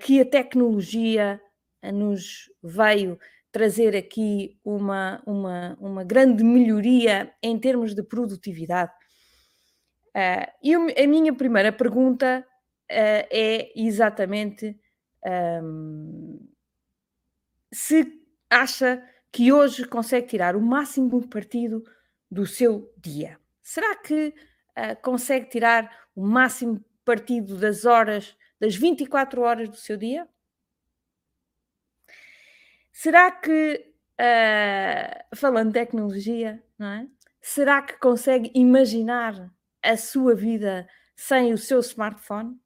que a tecnologia nos veio trazer aqui uma, uma, uma grande melhoria em termos de produtividade. Uh, e a minha primeira pergunta uh, é exatamente um, se acha que hoje consegue tirar o máximo partido do seu dia. Será que uh, consegue tirar o máximo partido das horas, das 24 horas do seu dia? Será que, uh, falando de tecnologia, é? Será que consegue imaginar a sua vida sem o seu smartphone?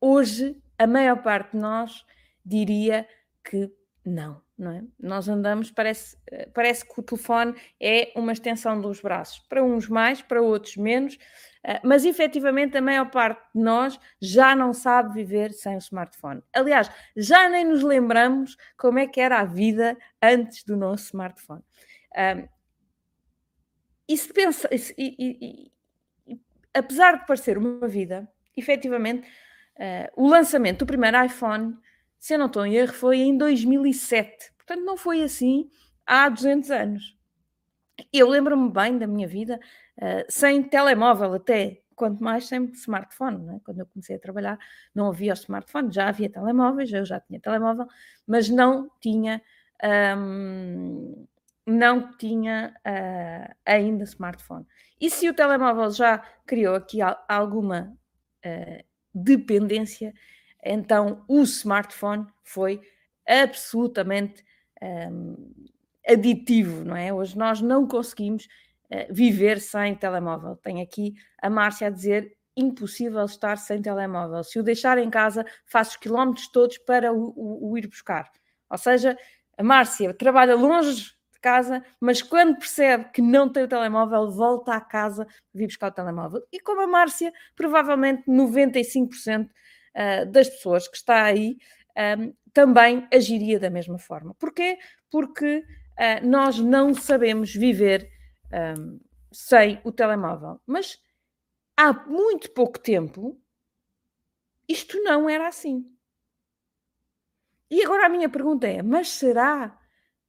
Hoje, a maior parte de nós diria que não, não é? Nós andamos, parece, parece que o telefone é uma extensão dos braços, para uns mais, para outros menos, mas efetivamente a maior parte de nós já não sabe viver sem o smartphone. Aliás, já nem nos lembramos como é que era a vida antes do nosso smartphone. e se pensa, e, e, e, apesar de parecer uma vida, efetivamente, uh, o lançamento do primeiro iPhone, se eu não estou em erro, foi em 2007. Portanto, não foi assim há 200 anos. Eu lembro-me bem da minha vida uh, sem telemóvel até, quanto mais sem smartphone. É? Quando eu comecei a trabalhar, não havia o smartphone, já havia telemóveis, eu já tinha telemóvel, mas não tinha, um, não tinha uh, ainda smartphone. E se o telemóvel já criou aqui alguma uh, dependência, então o smartphone foi absolutamente um, aditivo, não é? Hoje nós não conseguimos viver sem telemóvel. Tem aqui a Márcia a dizer impossível estar sem telemóvel. Se o deixar em casa, faço os quilómetros todos para o, o, o ir buscar. Ou seja, a Márcia trabalha longe de casa, mas quando percebe que não tem o telemóvel, volta à casa vir buscar o telemóvel. E como a Márcia, provavelmente 95% uh, das pessoas que está aí um, também agiria da mesma forma. Porquê? Porque uh, nós não sabemos viver um, sem o telemóvel. Mas há muito pouco tempo isto não era assim. E agora a minha pergunta é: mas será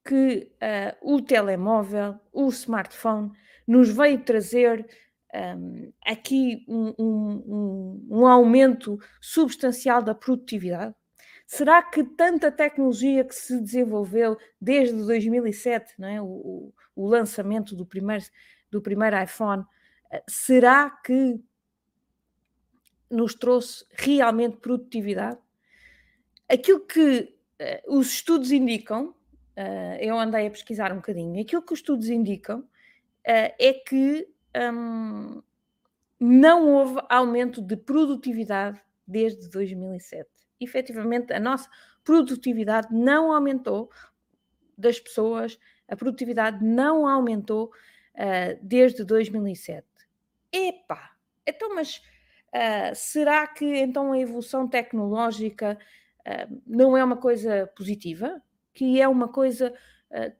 que uh, o telemóvel, o smartphone, nos veio trazer um, aqui um, um, um, aumento substancial da produtividade? Será que tanta tecnologia que se desenvolveu desde 2007, não é? o, o lançamento do primeiro, do primeiro iPhone, eh, será que nos trouxe realmente produtividade? Aquilo que uh, os estudos indicam, uh, eu andei a pesquisar um bocadinho, aquilo que os estudos indicam uh, é que um, não houve aumento de produtividade desde 2007 efetivamente a nossa produtividade não aumentou das pessoas, a produtividade não aumentou uh, desde 2007. Epá, então, mas uh, será que então a evolução tecnológica uh, não é uma coisa positiva? Que é uma coisa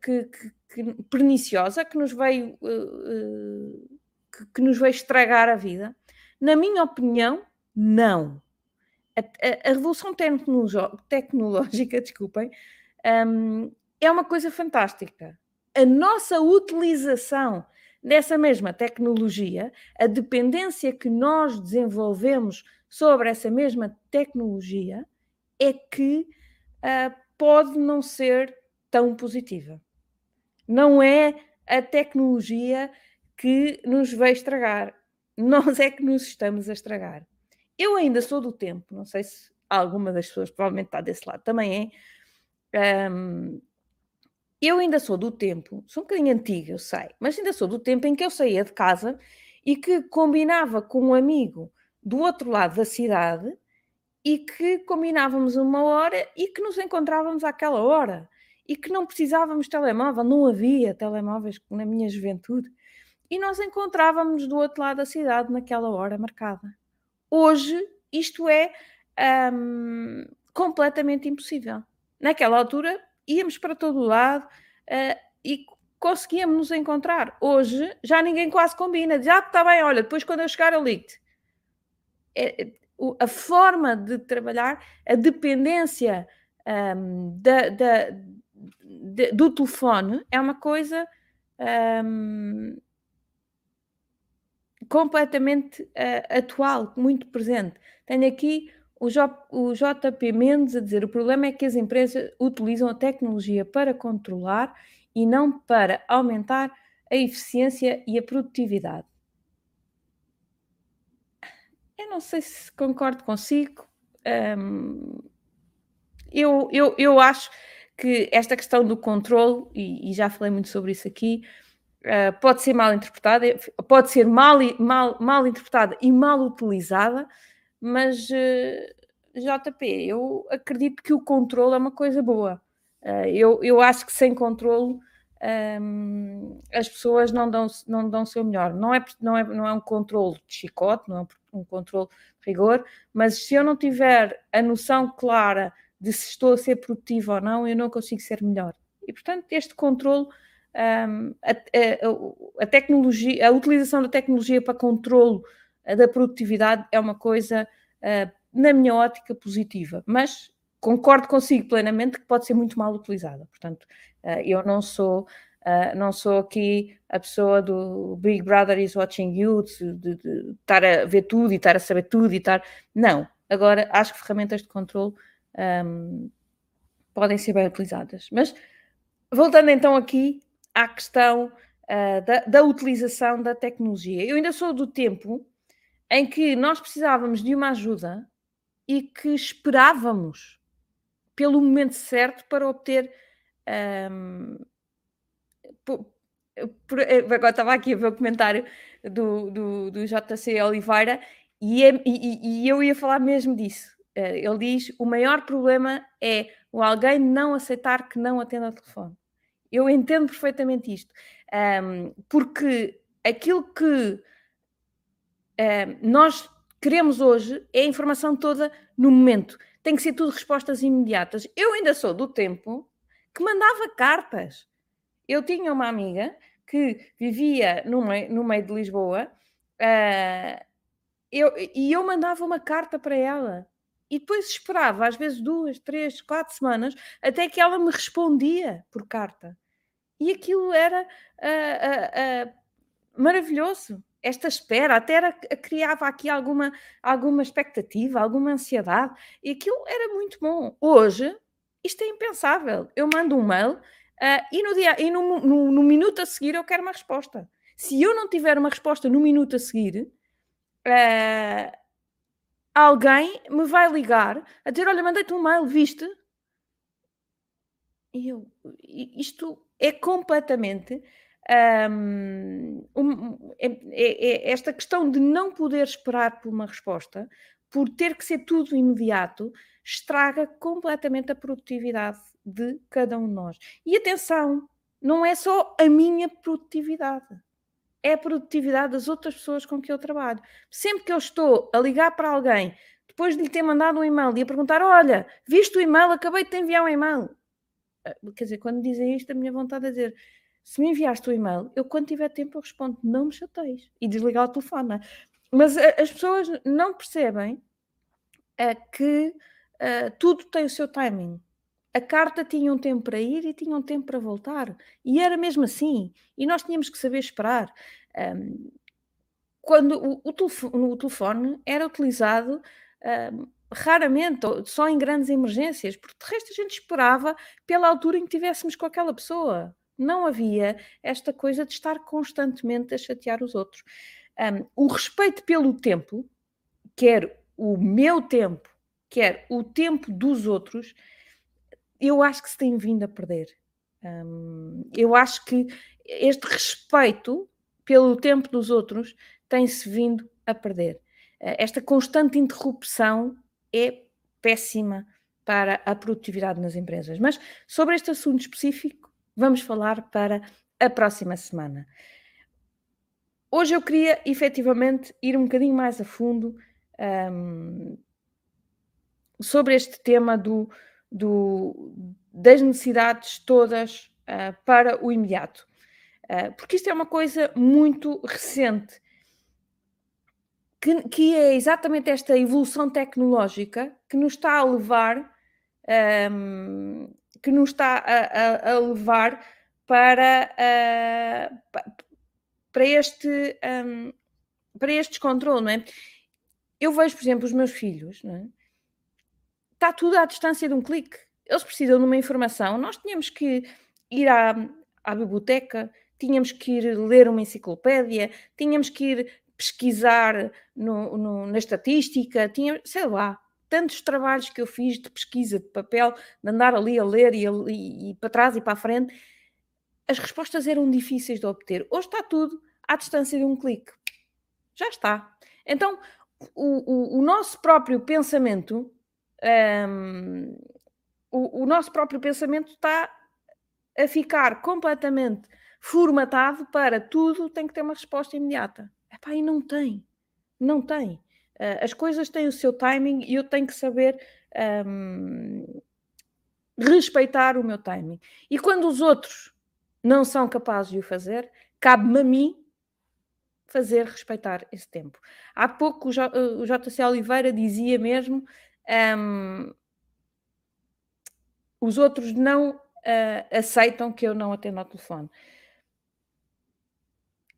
que, que, que, perniciosa, que nos veio que, que nos veio estragar a vida? Na minha opinião, não a, a, revolução tecnológica, desculpem, um, é uma coisa fantástica. A nossa utilização dessa mesma tecnologia, a dependência que nós desenvolvemos sobre essa mesma tecnologia, é que uh, pode não ser tão positiva. Não é a tecnologia que nos vai estragar, nós é que nos estamos a estragar. Eu ainda sou do tempo, não sei se alguma das pessoas provavelmente está desse lado também é. Um, eu ainda sou do tempo, sou um bocadinho antiga, eu sei, mas ainda sou do tempo em que eu saía de casa e que combinava com um amigo do outro lado da cidade e que combinávamos uma hora e que nos encontrávamos àquela hora e que não precisávamos de telemóvel, não havia telemóveis na minha juventude e nós encontrávamos do outro lado da cidade naquela hora marcada. Hoje, isto é um, completamente impossível. Naquela altura, íamos para todo o lado uh, e conseguíamos nos encontrar. Hoje, já ninguém quase combina. Diz, ah, está bem, olha, depois quando eu chegar eu ligo-te. É, é a forma de trabalhar, a dependência um, da, da, de, do telefone é uma coisa um, completamente uh, atual, muito presente. Tenho aqui o, o JP Mendes a dizer: o problema é que as empresas utilizam a tecnologia para controlar e não para aumentar a eficiência e a produtividade. Eu não sei se concordo consigo. Um, eu, eu, eu acho que esta questão do controle, e, e já falei muito sobre isso aqui, uh, pode ser mal interpretada, pode ser mal, mal, mal interpretada e mal utilizada, mas uh, ah, JP, eu acredito que o controle é uma coisa boa. Uh, eu, eu acho que sem controle um, as pessoas não dão, não dão o seu melhor. Não é, não, é, não é um controle de chicote, não é um controle de rigor, mas se eu não tiver a noção clara de se estou a ser produtivo ou não, eu não consigo ser melhor. E portanto, este controle, um, a, a, a, tecnologia, a utilização da tecnologia para controle da produtividade é uma coisa, uh, na minha ótica, positiva, mas concordo consigo plenamente que pode ser muito mal utilizada. Portanto, uh, eu não sou, uh, não sou aqui a pessoa do Big Brother is watching you, de, de, de, estar a ver tudo e estar a saber tudo e estar. Não. Agora, acho que ferramentas de controle um, podem ser bem utilizadas. Mas, voltando então aqui à questão uh, da, da utilização da tecnologia, eu ainda sou do tempo em que nós precisávamos de uma ajuda e que esperávamos pelo momento certo para obter. Um, por, por, agora estava aqui a ver o comentário do, do, do JC Oliveira e, é, e, e, eu ia falar mesmo disso. Uh, ele diz: o maior problema é o alguém não aceitar que não atenda o telefone. Eu entendo perfeitamente isto, um, porque aquilo que um, nós queremos hoje é a informação toda no momento tem que ser tudo respostas imediatas. Eu ainda sou do tempo que mandava cartas. Eu tinha uma amiga que vivia no meio, no meio de Lisboa uh, eu, e eu mandava uma carta para ela. E depois esperava, às vezes, duas, três, quatro semanas, até que ela me respondia por carta. E aquilo era uh, uh, maravilhoso esta espera até era, criava aqui alguma, alguma expectativa, alguma ansiedade, e aquilo era muito bom. Hoje, isto é impensável. Eu mando um mail e, no, dia, e no, no, no, minuto a seguir eu quero uma resposta. Se eu não tiver uma resposta no minuto a seguir, uh, alguém me vai ligar a dizer: Olha, mandei-te um mail, viste? E eu, isto é completamente um, é, é, é esta questão de não poder esperar por uma resposta, por ter que ser tudo imediato, estraga completamente a produtividade de cada um de nós. E atenção, não é só a minha produtividade, é a produtividade das outras pessoas com que eu trabalho. Sempre que eu estou a ligar para alguém, depois de lhe ter mandado um e-mail e a perguntar: Olha, viste o e-mail, acabei de te enviar um e-mail. Ah, quer dizer, quando dizem isto, a minha vontade é dizer: se me enviaste o e-mail, eu quando tiver tempo eu respondo, não me chateis. E desligar o telefone. É? Mas a, as pessoas não percebem é, que uh, tudo tem o seu timing. A carta tinha um tempo para ir e tinha um tempo para voltar. E era mesmo assim. E nós tínhamos que saber esperar. Um, quando o, o, telefone, o, telefone, era utilizado um, raramente, só em grandes emergências, porque de resto a gente esperava pela altura em que tivéssemos com aquela pessoa não havia esta coisa de estar constantemente a chatear os outros. Um, o respeito pelo tempo, quer o meu tempo, quer o tempo dos outros, eu acho que se tem vindo a perder. Um, eu acho que este respeito pelo tempo dos outros tem-se vindo a perder. Esta constante interrupção é péssima para a produtividade nas empresas. Mas sobre este assunto específico, vamos falar para a próxima semana. Hoje eu queria efetivamente ir um bocadinho mais a fundo um, sobre este tema do, do, das necessidades todas uh, para o imediato, uh, porque isto é uma coisa muito recente. Que, que, é exatamente esta evolução tecnológica que nos está a levar, um, que nos está a, a, a levar para, uh, para este um, para este descontrole, não é? Eu vejo, por exemplo, os meus filhos, não é? Está tudo à distância de um clique. Eles precisam de uma informação. Nós tínhamos que ir à, à biblioteca, tínhamos que ir ler uma enciclopédia, tínhamos que ir pesquisar no, no, na estatística, tinha, sei lá, tantos trabalhos que eu fiz de pesquisa de papel, de andar ali a ler e, e, para trás e para a frente, as respostas eram difíceis de obter. Hoje está tudo à distância de um clique. Já está. Então, o, o, o nosso próprio pensamento, um, o, o nosso próprio pensamento está a ficar completamente formatado para tudo tem que ter uma resposta imediata. Epá, e não tem. Não tem. Uh, as coisas têm o seu timing e eu tenho que saber um, respeitar o meu timing. E quando os outros não são capazes de o fazer, cabe-me a mim fazer respeitar esse tempo. Há pouco o, J, o JC Oliveira dizia mesmo um, os outros não uh, aceitam que eu não atendo ao telefone.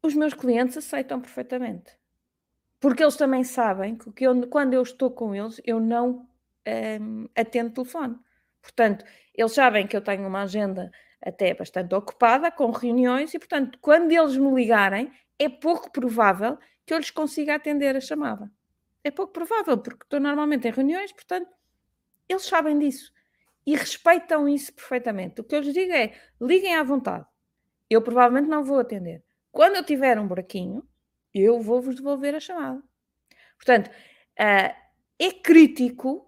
Os meus clientes aceitam perfeitamente. Porque eles também sabem que eu, quando eu estou com eles, eu não um, atendo telefone. Portanto, eles sabem que eu tenho uma agenda até bastante ocupada, com reuniões, e portanto, quando eles me ligarem, é pouco provável que eu lhes consiga atender a chamada. É pouco provável, porque estou normalmente em reuniões, portanto, eles sabem disso e respeitam isso perfeitamente. O que eu lhes digo é: liguem à vontade. Eu provavelmente não vou atender. Quando eu tiver um buraquinho, eu vou-vos devolver a chamada. Portanto, uh, é crítico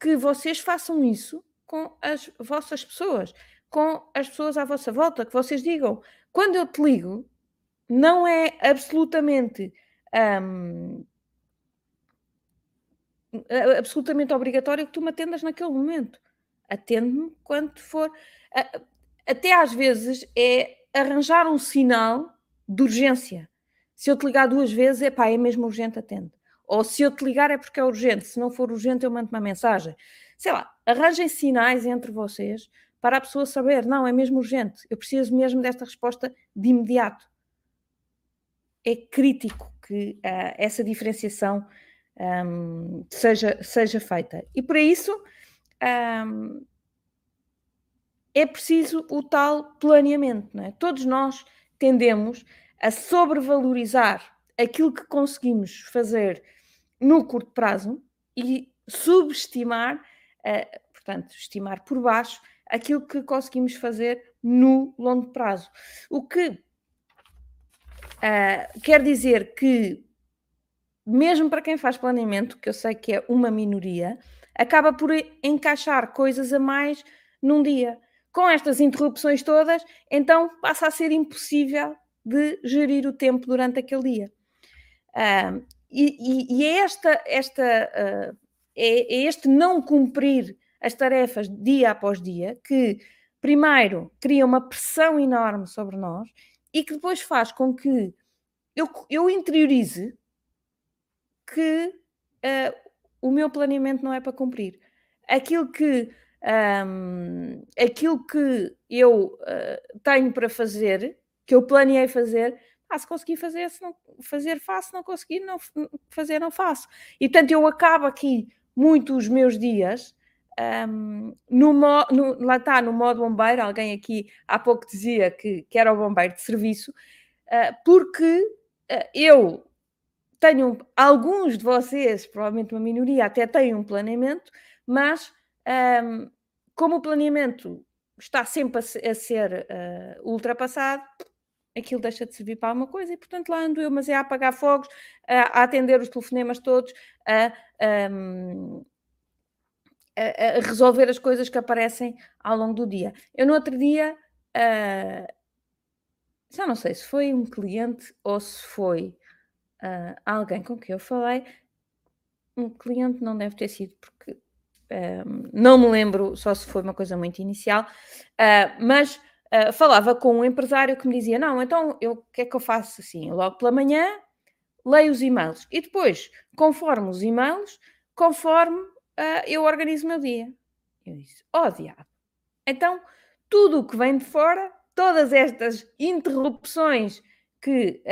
que vocês façam isso com as vossas pessoas, com as pessoas à vossa volta, que vocês digam, quando eu te ligo, não é absolutamente absolutamente obrigatório que tu me atendas naquele momento. Atende-me quando for. Até às vezes é arranjar um sinal de urgência. Se eu te ligar duas vezes, é pá, é mesmo urgente, atende. Ou se eu te ligar é porque é urgente, se não for urgente, eu mando uma mensagem. Sei lá, arranjem sinais entre vocês para a pessoa saber, não, é mesmo urgente, eu preciso mesmo desta resposta de imediato. É crítico que uh, essa diferenciação um, seja, seja feita. E para isso um, é preciso o tal planeamento. Não é? Todos nós tendemos a sobrevalorizar aquilo que conseguimos fazer no curto prazo e subestimar, uh, portanto, estimar por baixo aquilo que conseguimos fazer no longo prazo. O que uh, quer dizer que, mesmo para quem faz planeamento, que eu sei que é uma minoria, acaba por encaixar coisas a mais num dia. Com estas interrupções todas, então passa a ser impossível de gerir o tempo durante aquele dia. Uh, e, e, é, esta, esta, uh, é, é, este não cumprir as tarefas dia após dia que, primeiro, cria uma pressão enorme sobre nós e que depois faz com que eu, eu interiorize que uh, o meu planeamento não é para cumprir. Aquilo que, um, aquilo que eu tenho para fazer que eu planeei fazer, ah, se conseguir fazer, se não fazer, faço, se não conseguir não, fazer, não faço. E portanto eu acabo aqui muito os meus dias um, no, no, lá está, no modo bombeiro, alguém aqui há pouco dizia que, que era o bombeiro de serviço, uh, porque uh, eu tenho, alguns de vocês, provavelmente uma minoria, até têm um planeamento, mas um, como o planeamento está sempre a, a ser uh, ultrapassado, aquilo deixa de servir para alguma coisa e, portanto, lá ando eu, mas é a apagar fogos, a, a atender os telefonemas todos, a, a, a, resolver as coisas que aparecem ao longo do dia. Eu, no outro dia, uh, já não sei se foi um cliente ou se foi uh, alguém com quem eu falei. Um cliente não deve ter sido, porque não me lembro só se foi uma coisa muito inicial, uh, mas uh, falava com um empresário que me dizia: Não, então eu, o que é que eu faço assim? Logo pela manhã, leio os e-mails. E depois, conforme os e-mails, conforme uh, eu organizo o meu dia. Eu disse, oh diabo. Então, tudo o que vem de fora, todas estas interrupções que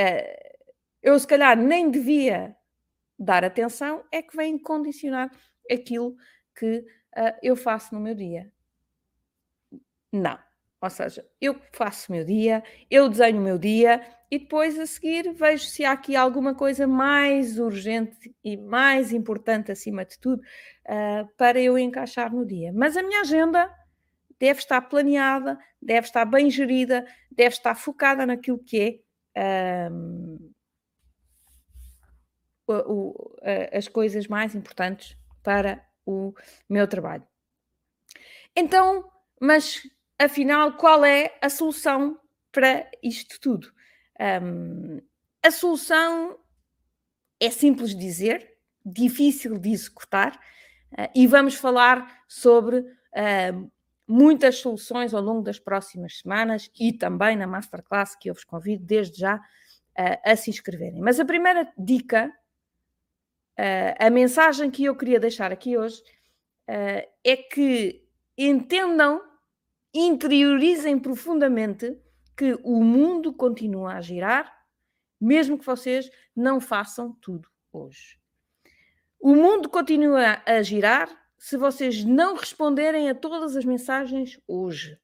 eu se calhar nem devia dar atenção, é que vêm condicionar aquilo que uh, eu faço no meu dia. Não. Ou seja, eu faço o meu dia, eu desenho o meu dia e depois a seguir vejo se há aqui alguma coisa mais urgente e mais importante acima de tudo uh, para eu encaixar no dia. Mas a minha agenda deve estar planeada, deve estar bem gerida, deve estar focada naquilo que é um, o, o, as coisas mais importantes para o meu trabalho. Então, mas afinal, qual é a solução para isto tudo? Um, a solução é simples de dizer, difícil de executar, uh, e vamos falar sobre uh, muitas soluções ao longo das próximas semanas e também na masterclass que eu vos convido desde já uh, a se inscreverem. Mas a primeira dica, a mensagem que eu queria deixar aqui hoje é que entendam interiorizem profundamente que o mundo continua a girar, mesmo que vocês não façam tudo hoje. O mundo continua a girar se vocês não responderem a todas as mensagens hoje.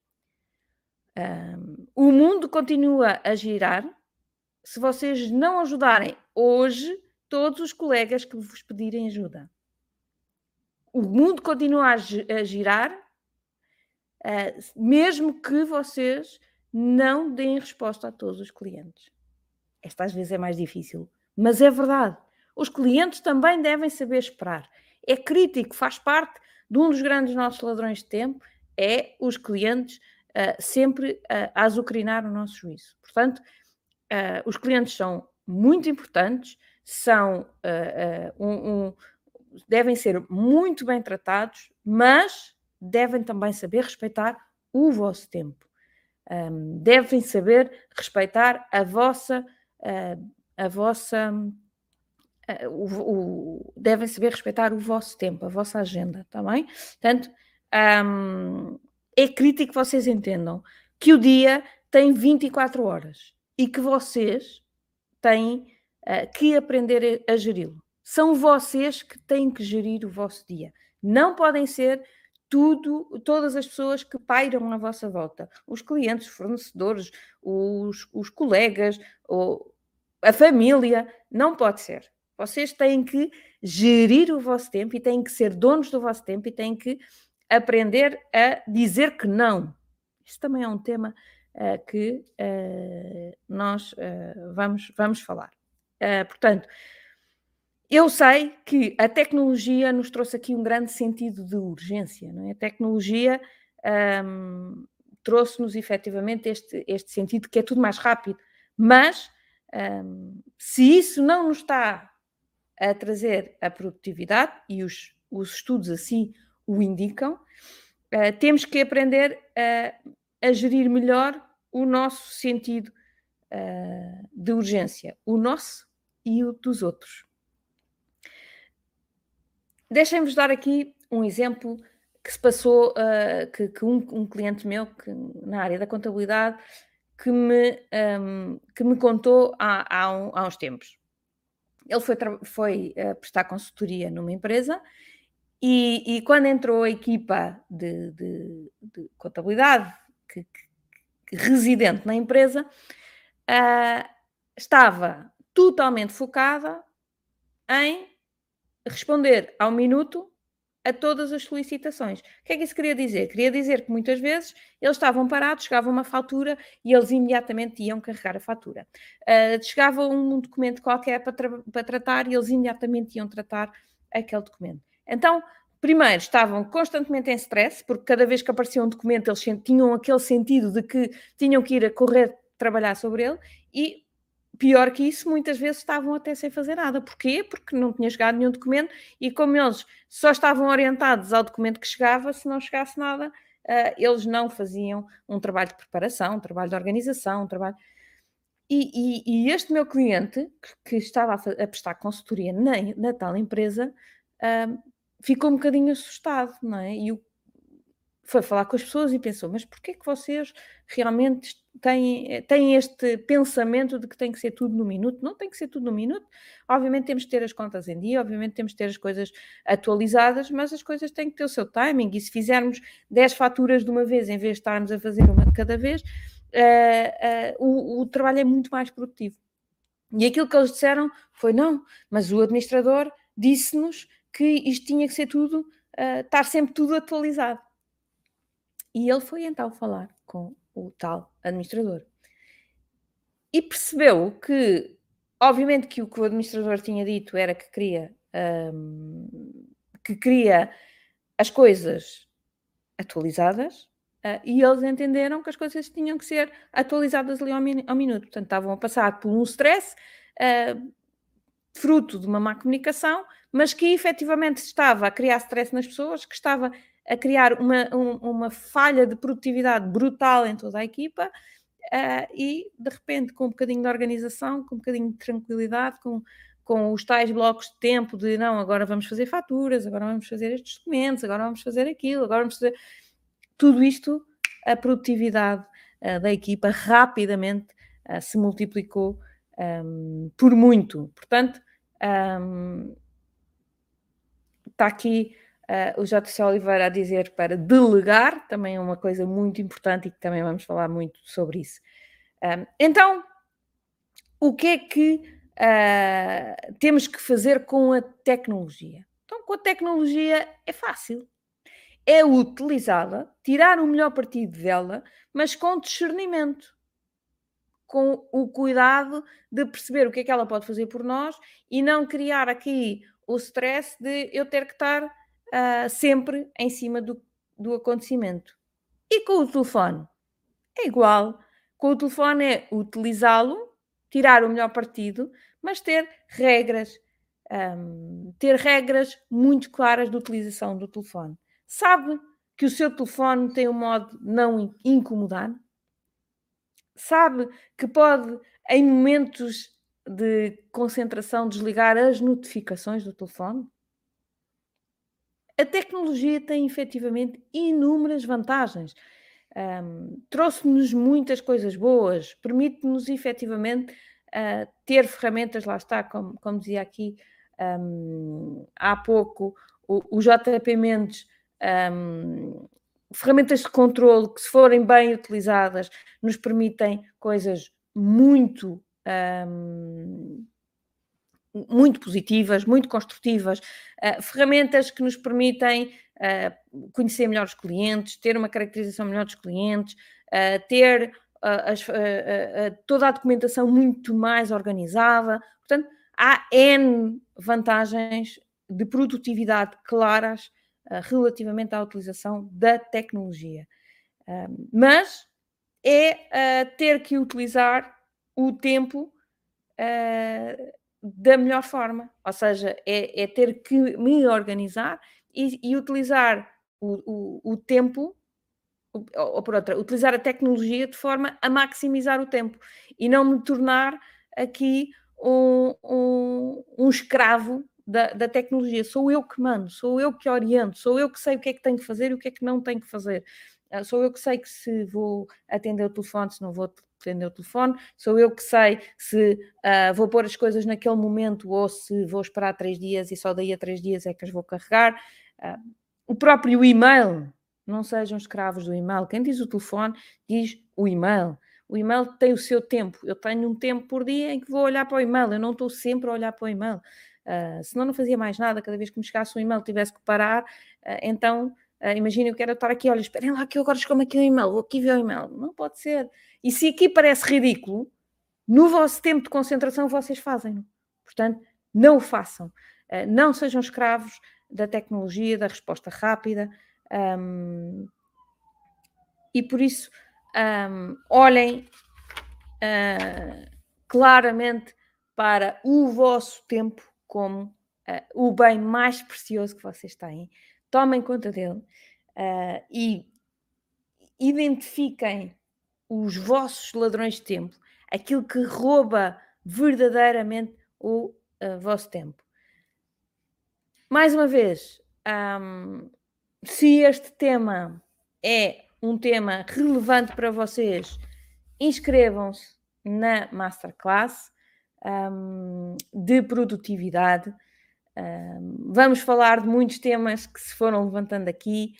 Um, o mundo continua a girar se vocês não ajudarem hoje todos os colegas que vos pedirem ajuda. O mundo continua a girar uh, mesmo que vocês não deem resposta a todos os clientes. Esta às vezes é mais difícil, mas é verdade. Os clientes também devem saber esperar. É crítico, faz parte de um dos grandes nossos ladrões de tempo, é os clientes uh, sempre uh, a azucrinar o nosso juízo. Portanto, uh, os clientes são muito importantes, são um, um, devem ser muito bem tratados, mas devem também saber respeitar o vosso tempo. Um, devem saber respeitar a vossa, uh, a vossa, uh, o, o, devem saber respeitar o vosso tempo, a vossa agenda, tá bem? Portanto, é crítico que vocês entendam que o dia tem 24 horas e que vocês têm uh, que aprender a geri-lo. São vocês que têm que gerir o vosso dia. Não podem ser tudo, todas as pessoas que pairam à vossa volta, os clientes, os fornecedores, os, os colegas, ou a família, não pode ser. Vocês têm que gerir o vosso tempo e têm que ser donos do vosso tempo e têm que aprender a dizer que não. Isso também é um tema uh, que uh, nós uh, vamos, vamos falar. Portanto, eu sei que a tecnologia nos trouxe aqui um grande sentido de urgência, não é? A tecnologia um, trouxe-nos efetivamente este, este sentido que é tudo mais rápido, mas um, se isso não nos está a trazer a produtividade, e os, os estudos assim o indicam, uh, temos que aprender a, a, gerir melhor o nosso sentido uh, de urgência, o nosso e o dos outros. Deixem-vos dar aqui um exemplo que se passou, uh, que, que um, um, cliente meu que, na área da contabilidade que me, um, que me contou há, há, um, há uns tempos. Ele foi, foi uh, prestar consultoria numa empresa e, e, quando entrou a equipa de, de, de contabilidade que, que, residente na empresa, uh, estava totalmente focada em responder ao minuto a todas as solicitações. O que é que isso queria dizer? Queria dizer que muitas vezes eles estavam parados, chegava uma fatura e eles imediatamente iam carregar a fatura. Uh, chegava um documento qualquer para, tra para tratar e eles imediatamente iam tratar aquele documento. Então, primeiro, estavam constantemente em stress, porque cada vez que aparecia um documento eles tinham aquele sentido de que tinham que ir a correr trabalhar sobre ele e pior que isso, muitas vezes estavam até sem fazer nada. Porquê? Porque não tinha chegado nenhum documento e como eles só estavam orientados ao documento que chegava, se não chegasse nada, uh, eles não faziam um trabalho de preparação, um trabalho de organização, um trabalho... E, e, e, este meu cliente, que, estava a, a, prestar consultoria na, na tal empresa, um, ficou um bocadinho assustado, não é? E o, foi falar com as pessoas e pensou: mas porquê que vocês realmente têm, têm este pensamento de que tem que ser tudo no minuto? Não tem que ser tudo no minuto. Obviamente temos que ter as contas em dia, obviamente temos que ter as coisas atualizadas, mas as coisas têm que ter o seu timing. E se fizermos 10 faturas de uma vez em vez de estarmos a fazer uma de cada vez, uh, uh, o, o trabalho é muito mais produtivo. E aquilo que eles disseram foi: não, mas o administrador disse-nos que isto tinha que ser tudo, uh, estar sempre tudo atualizado. E ele foi então falar com o tal administrador. E percebeu que, obviamente, que o que o administrador tinha dito era que queria, um, que queria as coisas atualizadas, uh, e eles entenderam que as coisas tinham que ser atualizadas ali ao, min ao minuto. Portanto, estavam a passar por um stress, uh, fruto de uma má comunicação, mas que efetivamente estava a criar stress nas pessoas, que estava a criar uma, um, uma falha de produtividade brutal em toda a equipa uh, e, de repente, com um bocadinho de organização, com um bocadinho de tranquilidade, com, com os tais blocos de tempo de não, agora vamos fazer faturas, agora vamos fazer estes documentos, agora vamos fazer aquilo, agora vamos fazer. Tudo isto, a produtividade uh, da equipa rapidamente uh, se multiplicou um, por muito. Portanto, um, está aqui uh, o JC Oliveira a dizer para delegar, também é uma coisa muito importante e que também vamos falar muito sobre isso. Um, então, o que é que uh, temos que fazer com a tecnologia? Então, com a tecnologia é fácil. É utilizá-la, tirar o melhor partido dela, mas com discernimento com o cuidado de perceber o que é que ela pode fazer por nós e não criar aqui o stress de eu ter que estar uh, sempre em cima do, do acontecimento. E com o telefone? É igual. Com o telefone é utilizá-lo, tirar o melhor partido, mas ter regras, um, ter regras muito claras de utilização do telefone. Sabe que o seu telefone tem um modo não incomodar? Sabe que pode, em momentos de concentração, desligar as notificações do telefone? A tecnologia tem efetivamente inúmeras vantagens. Um, Trouxe-nos muitas coisas boas, permite-nos efetivamente uh, ter ferramentas, lá está, como, como dizia aqui um, há pouco o, o JP Mendes, um, ferramentas de controle que, se forem bem utilizadas, nos permitem coisas muito muito positivas, muito construtivas, uh, ferramentas que nos permitem uh, conhecer melhor os clientes, ter uma caracterização melhor dos clientes, uh, ter as, toda a documentação muito mais organizada. Portanto, há N vantagens de produtividade claras relativamente à utilização da tecnologia. mas é ter que utilizar o tempo da melhor forma. Ou seja, é, é ter que me organizar e, e utilizar o, o, o tempo, ou, ou por outra, utilizar a tecnologia de forma a maximizar o tempo e não me tornar aqui um, um, um escravo da, da, tecnologia. Sou eu que mando, sou eu que oriento, sou eu que sei o que é que tenho que fazer e o que é que não tenho que fazer. Ah, sou eu que sei que se vou atender o telefone, se não vou atender o telefone, sou eu que sei se uh, vou pôr as coisas naquele momento ou se vou esperar três dias e só daí a três dias é que as vou carregar. Uh, o próprio e-mail, não sejam escravos do e-mail. Quem diz o telefone diz o e-mail. O e-mail tem o seu tempo. Eu tenho um tempo por dia em que vou olhar para o e-mail. Eu não estou sempre a olhar para o e-mail. Uh, senão não fazia mais nada. Cada vez que me chegasse um e-mail tivesse que parar, uh, então Uh, Imaginem, eu quero estar aqui, olha, esperem lá que eu agora chegou-me aqui o e-mail, vou aqui ver o e-mail. Não pode ser. E se aqui parece ridículo, no vosso tempo de concentração vocês fazem. Portanto, não o façam. Uh, não sejam escravos da tecnologia, da resposta rápida. Um, e por isso, um, olhem uh, claramente para o vosso tempo como o bem mais precioso que vocês têm tomem conta dele uh, e identifiquem os vossos ladrões de tempo, aquilo que rouba verdadeiramente o uh, vosso tempo. Mais uma vez, um, se este tema é um tema relevante para vocês, inscrevam-se na Masterclass um, de produtividade. Um, vamos falar de muitos temas que se foram levantando aqui.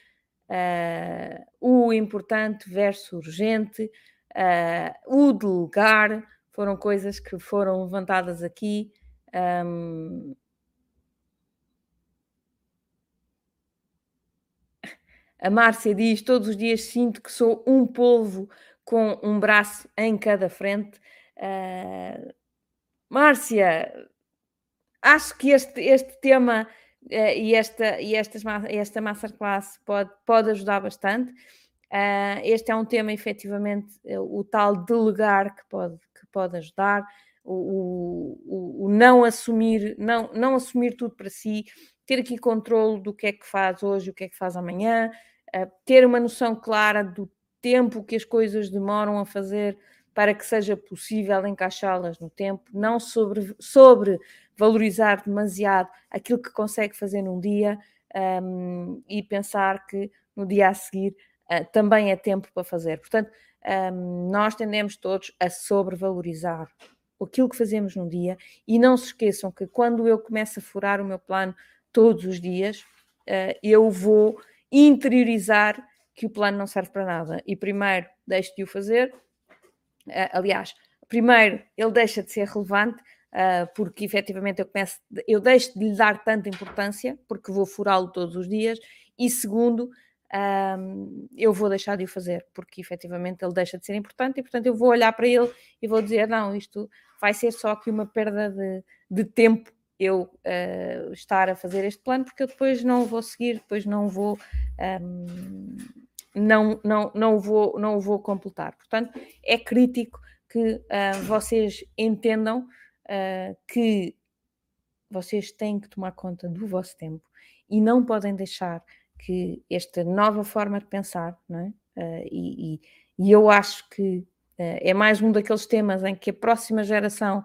Uh, o importante versus urgente, uh, o delegar, foram coisas que foram levantadas aqui. Um, a Márcia diz: Todos os dias sinto que sou um polvo com um braço em cada frente. Uh, Márcia, acho que este, este tema uh, e, esta, e estas, esta masterclass pode, pode ajudar bastante. Uh, este é um tema, efetivamente, o tal delegar que pode, que pode ajudar, o, o, o, não assumir, não, não assumir tudo para si, ter aqui controle do que é que faz hoje, o que é que faz amanhã, uh, ter uma noção clara do tempo que as coisas demoram a fazer para que seja possível encaixá-las no tempo, não sobre, sobre valorizar demasiado aquilo que consegue fazer num dia um, e pensar que no dia a seguir uh, também é tempo para fazer. Portanto, um, nós tendemos todos a sobrevalorizar aquilo que fazemos num dia e não se esqueçam que quando eu começo a furar o meu plano todos os dias, uh, eu vou interiorizar que o plano não serve para nada e primeiro deixo de o fazer aliás, primeiro, ele deixa de ser relevante uh, porque efetivamente eu começo, eu deixo de lhe dar tanta importância porque vou furá-lo todos os dias, e segundo, um, eu vou deixar de o fazer, porque efetivamente ele deixa de ser importante e, portanto, eu vou olhar para ele e vou dizer: não, isto vai ser só aqui uma perda de, de tempo eu uh, estar a fazer este plano, porque eu depois não vou seguir, depois não vou. Um, não, não, não, vou, não vou completar. Portanto, é crítico que uh, vocês entendam uh, que vocês têm que tomar conta do vosso tempo e não podem deixar que esta nova forma de pensar, não é? Uh, e, e, e, eu acho que é mais um daqueles temas em que a próxima geração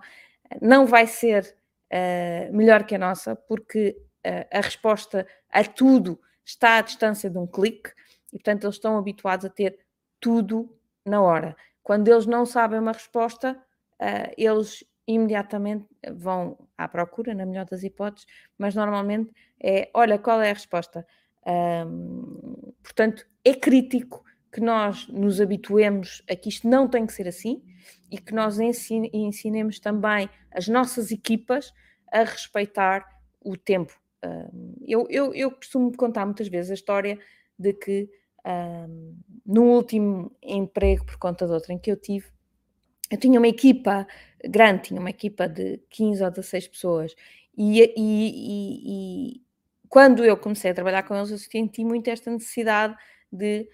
não vai ser melhor que a nossa, porque a resposta a tudo está à distância de um clique e, portanto, eles estão habituados a ter tudo na hora. Quando eles não sabem uma resposta, uh, eles imediatamente vão à procura, na melhor das hipóteses, mas normalmente é: olha, qual é a resposta? Um, portanto, é crítico que nós nos habituemos a que isto não tem que ser assim e que nós ensine, ensinemos também as nossas equipas a respeitar o tempo. Um, eu, eu, eu costumo contar muitas vezes a história de que no último emprego por conta de outro em que eu tive, eu tinha uma equipa grande, tinha uma equipa de 15 ou 16 pessoas, e, e, e, e quando eu comecei a trabalhar com eles, eu senti muito esta necessidade de,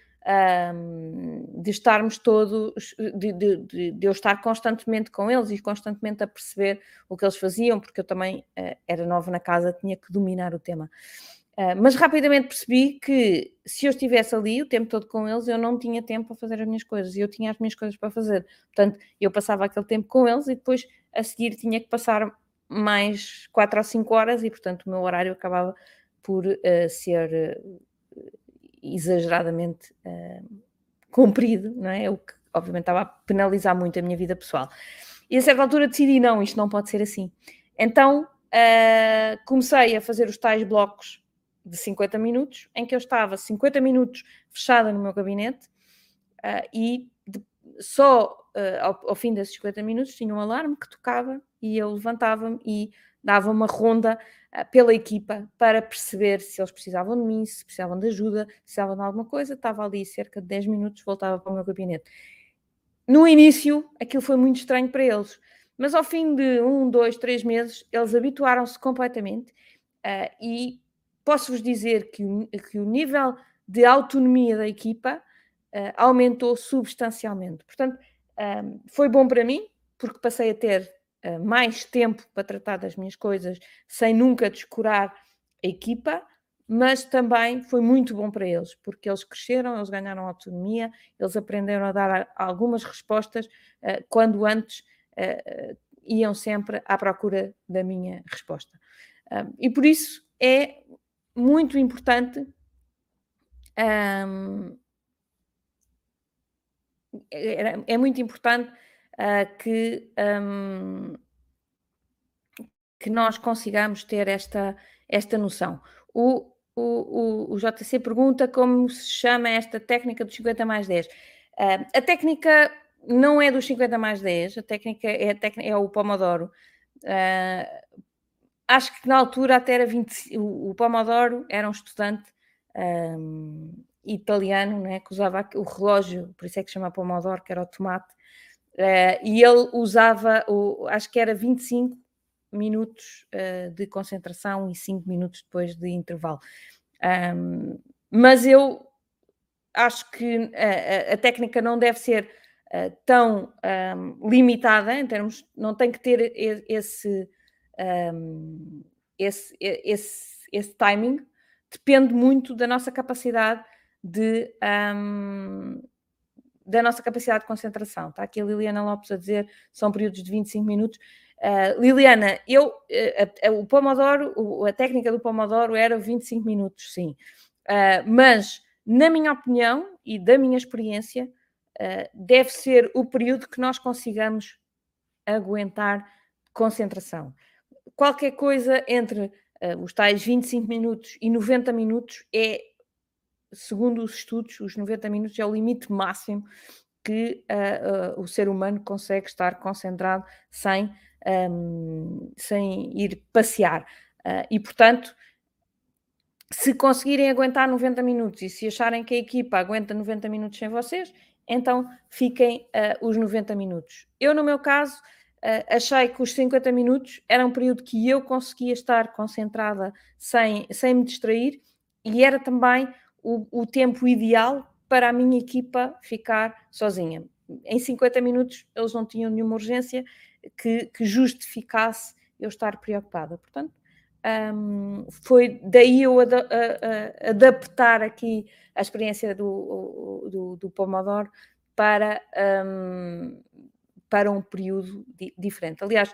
um, de estarmos todos, de, de, de, de, eu estar constantemente com eles e constantemente a perceber o que eles faziam, porque eu também uh, era nova na casa, tinha que dominar o tema. Uh, mas rapidamente percebi que se eu estivesse ali o tempo todo com eles, eu não tinha tempo para fazer as minhas coisas e eu tinha as minhas coisas para fazer. Portanto, eu passava aquele tempo com eles e depois a seguir tinha que passar mais 4 ou 5 horas e, portanto, o meu horário acabava por uh, ser uh, exageradamente comprido, não é? O que, obviamente, estava a penalizar muito a minha vida pessoal. E a certa altura decidi: não, isto não pode ser assim. Então comecei a fazer os tais blocos de 50 minutos, em que eu estava 50 minutos fechada no meu gabinete uh, e de, só uh, ao, ao, fim desses 50 minutos tinha um alarme que tocava e eu levantava-me e dava uma ronda uh, pela equipa para perceber se eles precisavam de mim, se precisavam de ajuda, se precisavam de alguma coisa. Estava ali cerca de 10 minutos, voltava para o meu gabinete. No início, aquilo foi muito estranho para eles, mas ao fim de um, dois, três meses, eles habituaram-se completamente uh, e posso-vos dizer que o, que o nível de autonomia da equipa uh, aumentou substancialmente. Portanto, um, ehm, foi bom para mim, porque passei a ter uh, mais tempo para tratar das minhas coisas sem nunca descurar a equipa. mas também foi muito bom para eles, porque eles cresceram, eles ganharam autonomia, eles aprenderam a dar algumas respostas uh, quando antes uh, iam sempre à procura da minha resposta. E por isso é muito importante um, é, muito importante que, um, que nós consigamos ter esta, esta noção. O, o, o, o, JC pergunta como se chama esta técnica dos 50 mais 10. Uh, a técnica não é dos 50 mais 10, a técnica é, a é o Pomodoro. Uh, acho que na altura até era 20, o, o Pomodoro era um estudante um, italiano, né, que usava o relógio, por isso é que chama Pomodoro, que era o tomate, uh, e ele usava, o, acho que era 25 minutos uh, de concentração e 5 minutos depois de intervalo. Um, mas eu acho que a, a, técnica não deve ser uh, tão um, limitada em termos, não tem que ter esse, um, esse, esse, esse timing, depende muito da nossa capacidade de da nossa capacidade de concentração. Está aqui a Liliana Lopes a dizer são períodos de 25 minutos. Uh, Liliana, eu, uh, o Pomodoro, a técnica do Pomodoro era 25 minutos, sim. Uh, mas, na minha opinião e da minha experiência, deve ser o período que nós consigamos aguentar concentração. Qualquer coisa entre os tais 25 minutos e 90 minutos é, segundo os estudos, os 90 minutos é o limite máximo que o ser humano consegue estar concentrado sem um, sem ir passear. Uh, e, portanto, se conseguirem aguentar 90 minutos e se acharem que a equipa aguenta 90 minutos sem vocês, então fiquem uh, os 90 minutos. Eu, no meu caso, uh, achei que os 50 minutos era um período que eu conseguia estar concentrada sem, sem me distrair e era também o, o tempo ideal para a minha equipa ficar sozinha. Em 50 minutos eles não tinham nenhuma urgência que, que justificasse eu estar preocupada. Portanto, um, foi daí eu ad, a, a, adaptar aqui a experiência do, do, do Pomodoro para, um, para um período di, diferente. Aliás,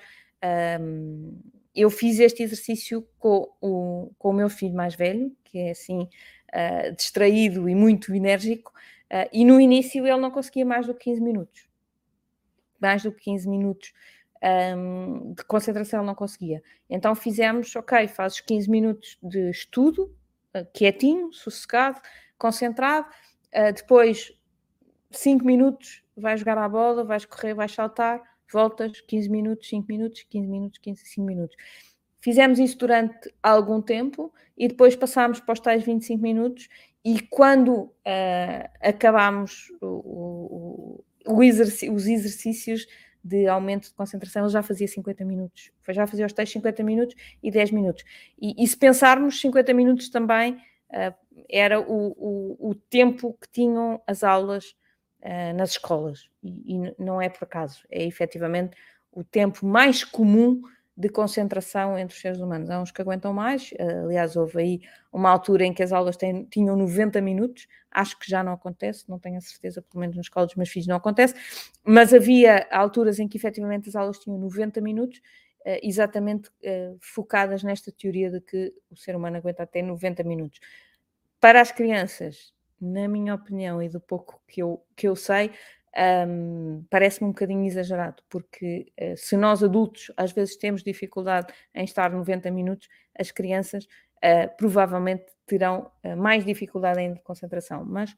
um, eu fiz este exercício com o, com o meu filho mais velho, que é assim uh, distraído e muito enérgico, uh, e no início ele não conseguia mais do que 15 minutos. Mais do que 15 minutos um, de concentração não conseguia. Então fizemos, ok, fazes 15 minutos de estudo, uh, quietinho, sossegado, concentrado, depois 5 minutos vais jogar a bola, vais correr, vais saltar, voltas 15 minutos, 5 minutos, 15 minutos, 15, 5 minutos. Fizemos isso durante algum tempo e depois passámos para os tais 25 minutos e quando uh, acabámos o, o, o exerc os exercícios de aumento de concentração, ele já fazia 50 minutos. Já fazia os tais 50 minutos e 10 minutos. E, e se pensarmos, 50 minutos também uh, era o, o, o, tempo que tinham as aulas uh, nas escolas. E, e, não é por acaso, é efetivamente o tempo mais comum de concentração entre os seres humanos. Há uns que aguentam mais, aliás, houve aí uma altura em que as aulas têm, tinham 90 minutos, acho que já não acontece, não tenho a certeza, pelo menos na escola dos meus filhos não acontece, mas havia alturas em que efetivamente as aulas tinham 90 minutos, eh, exatamente eh, focadas nesta teoria de que o ser humano aguenta até 90 minutos. Para as crianças, na minha opinião e do pouco que eu, que eu sei, um, parece-me um bocadinho exagerado, porque uh, se nós adultos às vezes temos dificuldade em estar 90 minutos, as crianças uh, provavelmente terão uh, mais dificuldade de concentração, mas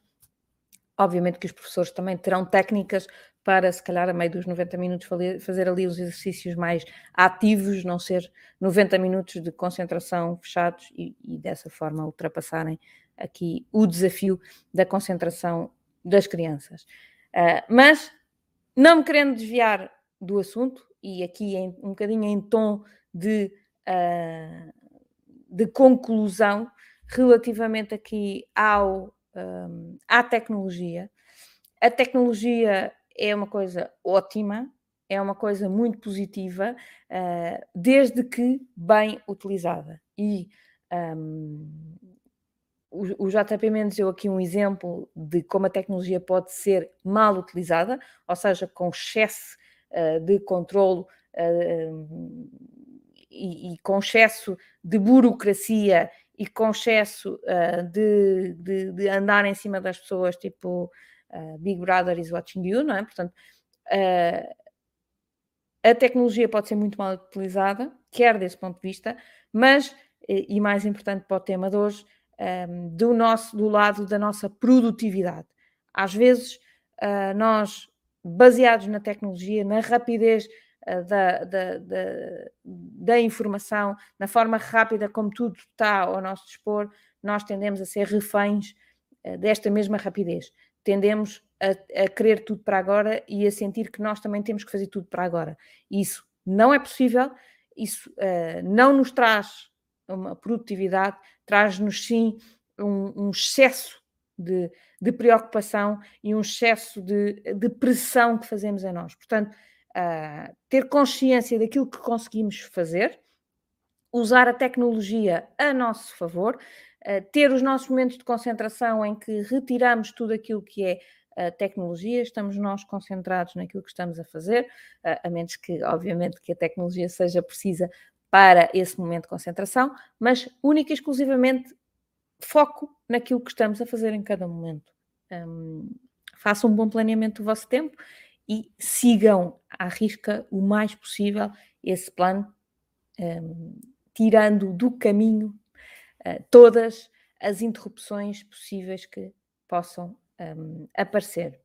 obviamente que os professores também terão técnicas para, se calhar, a meio dos 90 minutos, fazer ali os exercícios mais ativos, não ser 90 minutos de concentração fechados e, e dessa forma ultrapassarem aqui o desafio da concentração das crianças. Uh, mas, não me querendo desviar do assunto, e aqui em, um bocadinho em tom de, uh, de conclusão, relativamente aqui ao, um, à tecnologia. A tecnologia é uma coisa ótima, é uma coisa muito positiva, uh, desde que bem utilizada. E um, o, o JP Mendes deu aqui um exemplo de como a tecnologia pode ser mal utilizada, ou seja, com excesso uh, de controlo uh, e, e, com excesso de burocracia e com excesso uh, de, de, de, andar em cima das pessoas, tipo Big Brother is watching you, não é? Portanto, a tecnologia pode ser muito mal utilizada, quer desse ponto de vista, mas, e mais importante para o tema de hoje, um, do, nosso, do lado da nossa produtividade. Às vezes, uh, nós, baseados na tecnologia, na rapidez uh, da, da, da, da, informação, na forma rápida como tudo está ao nosso dispor, nós tendemos a ser reféns uh, desta mesma rapidez. Tendemos a, a, querer tudo para agora e a sentir que nós também temos que fazer tudo para agora. Isso não é possível, isso não nos traz uma produtividade, traz-nos sim um, um excesso de, de, preocupação e um excesso de, de, pressão que fazemos em nós. Portanto, uh, ter consciência daquilo que conseguimos fazer, usar a tecnologia a nosso favor, uh, ter os nossos momentos de concentração em que retiramos tudo aquilo que é a tecnologia, estamos nós concentrados naquilo que estamos a fazer, a menos que, obviamente, que a tecnologia seja precisa para esse momento de concentração, mas única e exclusivamente foco naquilo que estamos a fazer em cada momento. Um, façam um bom planeamento do vosso tempo e sigam à risca o mais possível esse plano, um, tirando do caminho uh, todas as interrupções possíveis que possam um, aparecer.